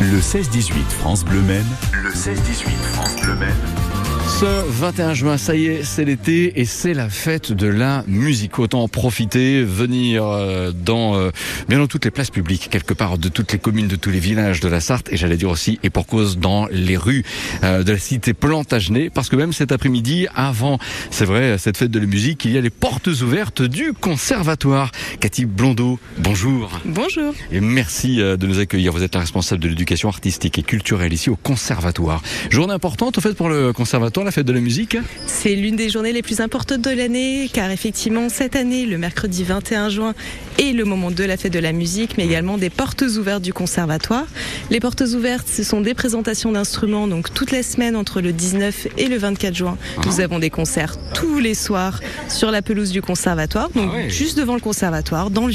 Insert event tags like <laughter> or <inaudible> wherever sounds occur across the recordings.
Le 16-18 France Bleu Maine. Le 16-18 France Bleu Maine. Ce 21 juin, ça y est, c'est l'été et c'est la fête de la musique. Autant en profiter, venir euh, dans euh, bien dans toutes les places publiques, quelque part de toutes les communes, de tous les villages de la Sarthe, et j'allais dire aussi, et pour cause, dans les rues euh, de la cité Plantagenet, parce que même cet après-midi, avant, c'est vrai, cette fête de la musique, il y a les portes ouvertes du conservatoire. Cathy Blondeau, bonjour. Bonjour. Et merci de nous accueillir. Vous êtes la responsable de l'éducation artistique et culturelle ici au conservatoire. Journée importante, au fait, pour le conservatoire C'est l'une des journées les plus importantes de l'année, car effectivement, cette année, le mercredi 21 juin est le moment de la fête de la musique, mais également des portes ouvertes du conservatoire. Les portes ouvertes, ce sont des présentations d'instruments, donc toute la semaine entre le 19 et le 24 juin. Ah. Nous avons des concerts tous les soirs sur la pelouse du conservatoire, donc Ah ouais. juste devant le conservatoire, dans le.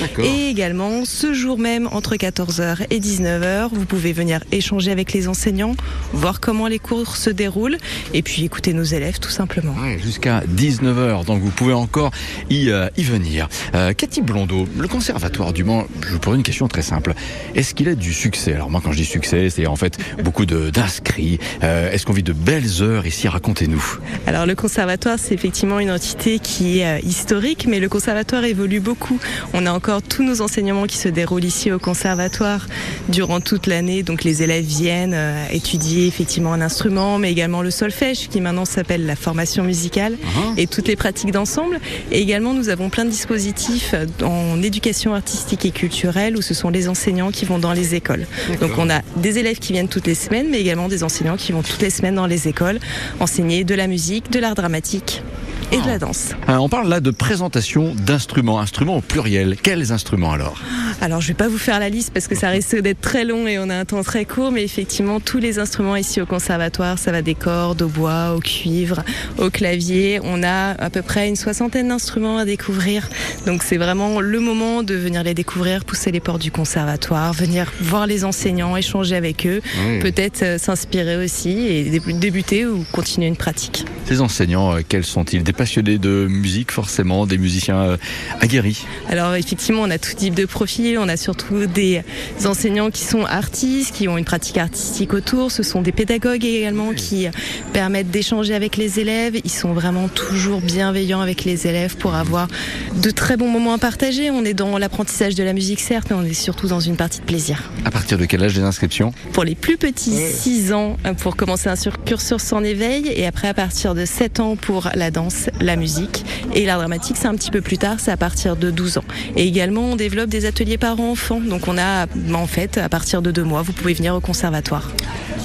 D'accord. Et également, ce jour même, entre 14h et 19h, vous pouvez venir échanger avec les enseignants, voir comment les cours se déroulent, et puis écouter nos élèves tout simplement. Ouais, jusqu'à 19h, donc vous pouvez encore y, euh, y venir. Euh, Cathy Blondeau, le conservatoire du Mans, je vous pose une question très simple. Est-ce qu'il a du succès? Alors moi quand je dis succès, c'est en fait <laughs> beaucoup d'inscrits. Euh, Est-ce qu'on vit de belles heures? Ici Racontez-nous. Alors le conservatoire, c'est effectivement une entité qui est euh, historique, mais le conservatoire évolue beaucoup. On a encore tous nos enseignements qui se déroulent ici au conservatoire durant toute l'année. Donc les élèves viennent euh, étudier effectivement un instrument, mais également le solfège, qui maintenant s'appelle la formation musicale, et toutes les pratiques d'ensemble. Et également, nous avons plein de dispositifs en éducation artistique et culturelle, où ce sont les enseignants qui vont dans les écoles. Donc on a des élèves qui viennent toutes les semaines, mais également des enseignants qui vont toutes les semaines dans les écoles enseigner de la musique, de l'art dramatique et de la danse. Euh, on parle là de présentation d'instruments, instruments au pluriel. Quels instruments alors Alors je vais pas vous faire la liste parce que ça risque d'être très long et on a un temps très court, mais effectivement tous les instruments ici au conservatoire, ça va des cordes, au bois, au cuivre, au clavier. On a à peu près une soixantaine d'instruments à découvrir, donc c'est vraiment le moment de venir les découvrir, pousser les portes du conservatoire, venir voir les enseignants, échanger avec eux, peut-être euh, s'inspirer aussi et dé- débuter ou continuer une pratique. Ces enseignants, euh, quels sont-ils? Des passionnés de musique forcément, des musiciens euh, aguerris Alors effectivement, on a tout type de profil. On a surtout des enseignants qui sont artistes, qui ont une pratique artistique autour. Ce sont des pédagogues également qui permettent d'échanger avec les élèves. Ils sont vraiment toujours bienveillants avec les élèves pour avoir de très bons moments à partager. On est dans l'apprentissage de la musique certes, mais on est surtout dans une partie de plaisir. À partir de quel âge les inscriptions? Pour les plus petits, 6 ans pour commencer un cursus en éveil et après à partir de 7 ans pour la danse, la musique et l'art dramatique, c'est un petit peu plus tard, c'est à partir de 12 ans. Et également, on développe des ateliers parents-enfants. Donc on a en fait à partir de deux mois, vous pouvez venir au conservatoire.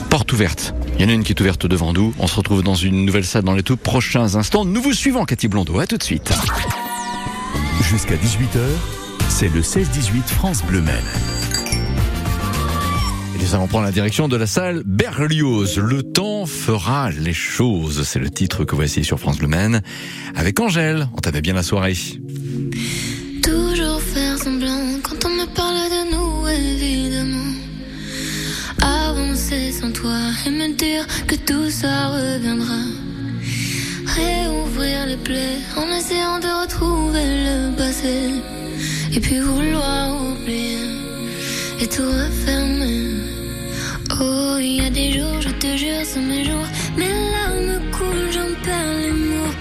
Porte ouverte. Il y en a une qui est ouverte devant nous. On se retrouve dans une nouvelle salle dans les tout prochains instants. Nous vous suivons, Cathy Blondeau. À tout de suite. Jusqu'à 18h, c'est le 16-18 France Bleu Maine. Et nous allons prendre la direction de la salle Berlioz. Le temps fera les choses. C'est le titre que voici sur France Bleu Maine. Avec Angèle. On t'avait bien la soirée. Toujours faire semblant quand on me parle de nous, évidemment. Avancer sans toi et me dire que tout ça reviendra. Réouvrir les plaies en essayant de retrouver le passé. Et puis vouloir oublier et tout refermer. Oh, il y a des jours, je te jure, sont mes jours. Mes larmes coulent, j'en perds les mots.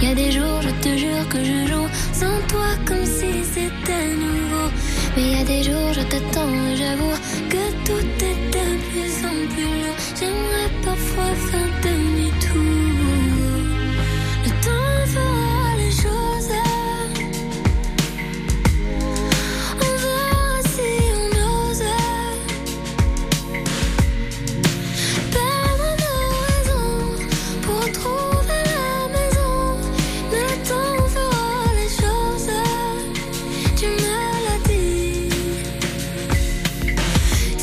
Il y a des jours, je te jure que je joue sans toi comme si c'était nouveau. Mais il y a des jours, je t'attends et j'avoue que tout est de plus en plus lourd. J'aimerais parfois faire demi-tour.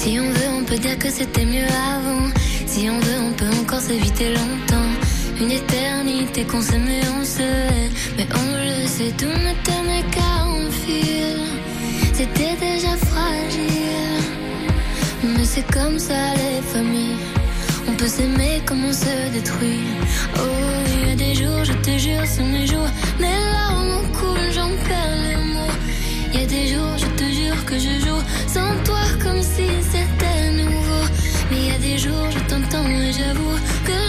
Si on veut, on peut dire que c'était mieux avant. Si on veut, on peut encore s'éviter longtemps. Une éternité qu'on s'aimait, on se hait. Mais on le sait, tout ne tenait qu'à fil. C'était déjà fragile. Mais c'est comme ça les familles. On peut s'aimer comme on se détruit. Oh, il y a des jours, je te jure, sont mes jours. Mes larmes coulent, j'en perds les mots des jours, je te jure que je joue sans toi comme si c'était nouveau. Mais il y a des jours, je t'entends et j'avoue que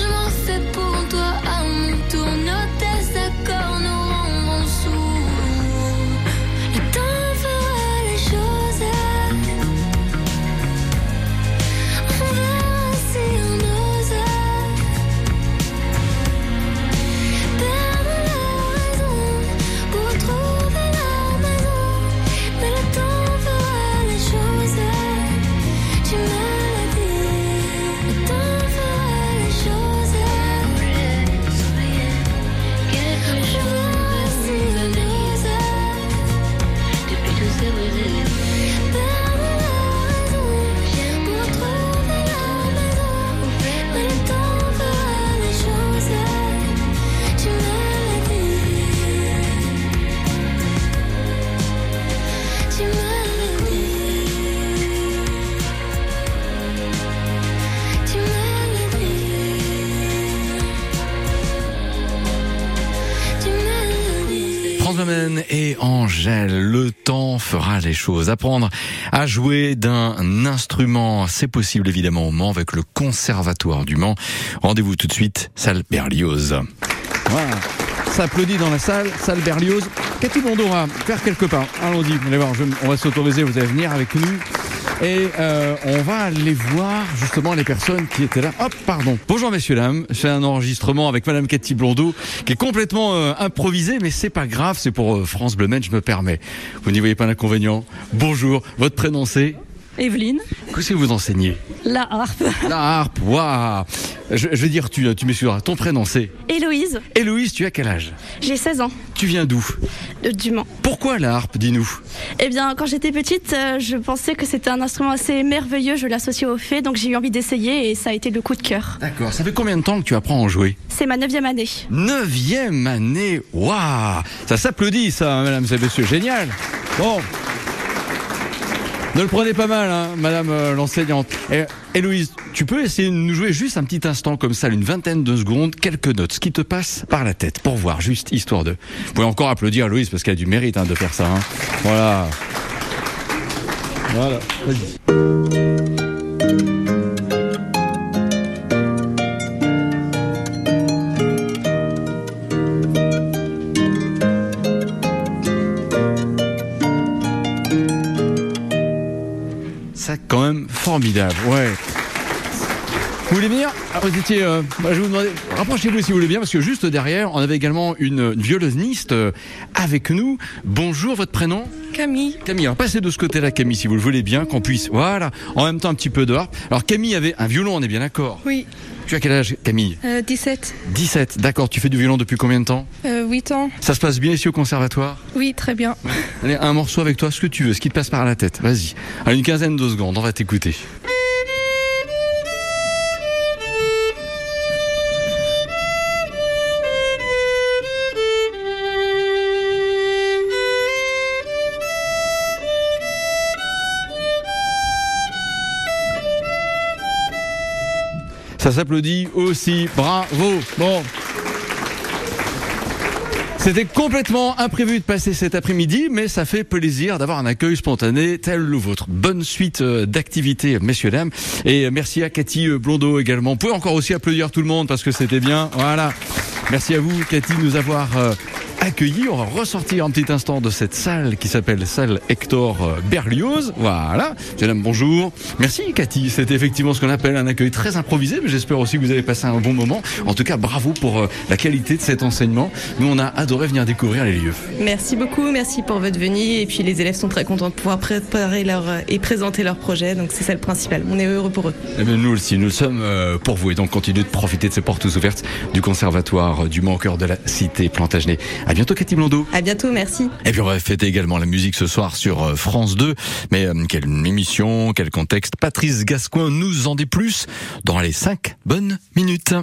Angèle, le temps fera les choses. Apprendre à jouer d'un instrument, c'est possible évidemment au Mans avec le Conservatoire du Mans. Rendez-vous tout de suite, salle Berlioz. Voilà. Ça applaudit dans la salle, salle Berlioz. Cathy Bondo va faire quelques pas. Allons-y, on va s'autoriser, vous allez venir avec nous. Et euh, on va aller voir justement les personnes qui étaient là. Hop, pardon. Bonjour messieurs dames, je fais un enregistrement avec Madame Cathy Blondeau qui est complètement euh, improvisé, mais c'est pas grave, c'est pour euh, France Bleu je me permets. Vous n'y voyez pas d'inconvénient. Bonjour, votre prénom c'est? Evelyne. Qu'est-ce que vous enseignez? La harpe. La harpe, waouh je, je, vais dire, tu, tu m'excuseras, ton prénom c'est? Héloïse. Héloïse, tu as quel âge? J'ai 16 ans. Tu viens d'où Du Mans. Pourquoi la harpe, dis-nous Eh bien, quand j'étais petite, euh, je pensais que c'était un instrument assez merveilleux, je l'associais au fait, donc j'ai eu envie d'essayer et ça a été le coup de cœur. D'accord, ça fait combien de temps que tu apprends à en jouer C'est ma neuvième année. Neuvième année Waouh Ça s'applaudit ça, mesdames et messieurs, génial Bon, ne le prenez pas mal, hein, madame euh, l'enseignante. Et, Héloïse, tu peux essayer de nous jouer juste un petit instant comme ça, une vingtaine de secondes, quelques notes, ce qui te passe par la tête, pour voir, juste histoire de... Vous pouvez encore applaudir Héloïse parce qu'elle a du mérite hein, de faire ça. Hein. Voilà. Voilà, vas-y. Formidable. Ouais. Vous voulez venir ah, Vous étiez, euh, bah, je vais vous demander, rapprochez-vous si vous voulez bien, parce que juste derrière, on avait également une, violoniste euh, avec nous. Bonjour, votre prénom Camille. Camille, alors passez de ce côté-là, Camille, si vous le voulez bien, qu'on puisse, voilà, en même temps un petit peu de harpe. Alors Camille avait un violon, on est bien d'accord Oui. Tu as quel âge, Camille euh, 17. 17, d'accord. Tu fais du violon depuis combien de temps euh, 8 ans. Ça se passe bien ici au conservatoire Oui, très bien. Allez, un morceau avec toi, ce que tu veux, ce qui te passe par la tête. Vas-y. Allez, une quinzaine de secondes, on va t'écouter. Ça s'applaudit aussi. Bravo. Bon. C'était complètement imprévu de passer cet après-midi, mais ça fait plaisir d'avoir un accueil spontané tel le vôtre. Bonne suite euh, d'activités, messieurs, dames. Et merci à Cathy euh, Blondeau également. Vous pouvez encore aussi applaudir tout le monde parce que c'était bien. Voilà. Merci à vous, Cathy, de nous avoir euh, accueillis. On va ressortir un petit instant de cette salle qui s'appelle salle Hector Berlioz. Voilà. Madame, bonjour. Merci, Cathy. C'était effectivement ce qu'on appelle un accueil très improvisé, mais j'espère aussi que vous avez passé un bon moment. En tout cas, bravo pour la qualité de cet enseignement. Nous, on a adoré venir découvrir les lieux. Merci beaucoup. Merci pour votre venue. Et puis, les élèves sont très contents de pouvoir préparer leur, et présenter leur projet. Donc, c'est ça le principal. On est heureux pour eux. Eh bien, nous aussi, nous le sommes pour vous. Et donc, continuez de profiter de ces portes ouvertes du conservatoire du cœur de la cité Plantagenet. À bientôt, Cathy Blondeau. À bientôt, merci. Et puis on va fêter également la musique ce soir sur France 2. Mais euh, quelle émission, quel contexte. Patrice Gascoin nous en dit plus dans les 5 bonnes minutes.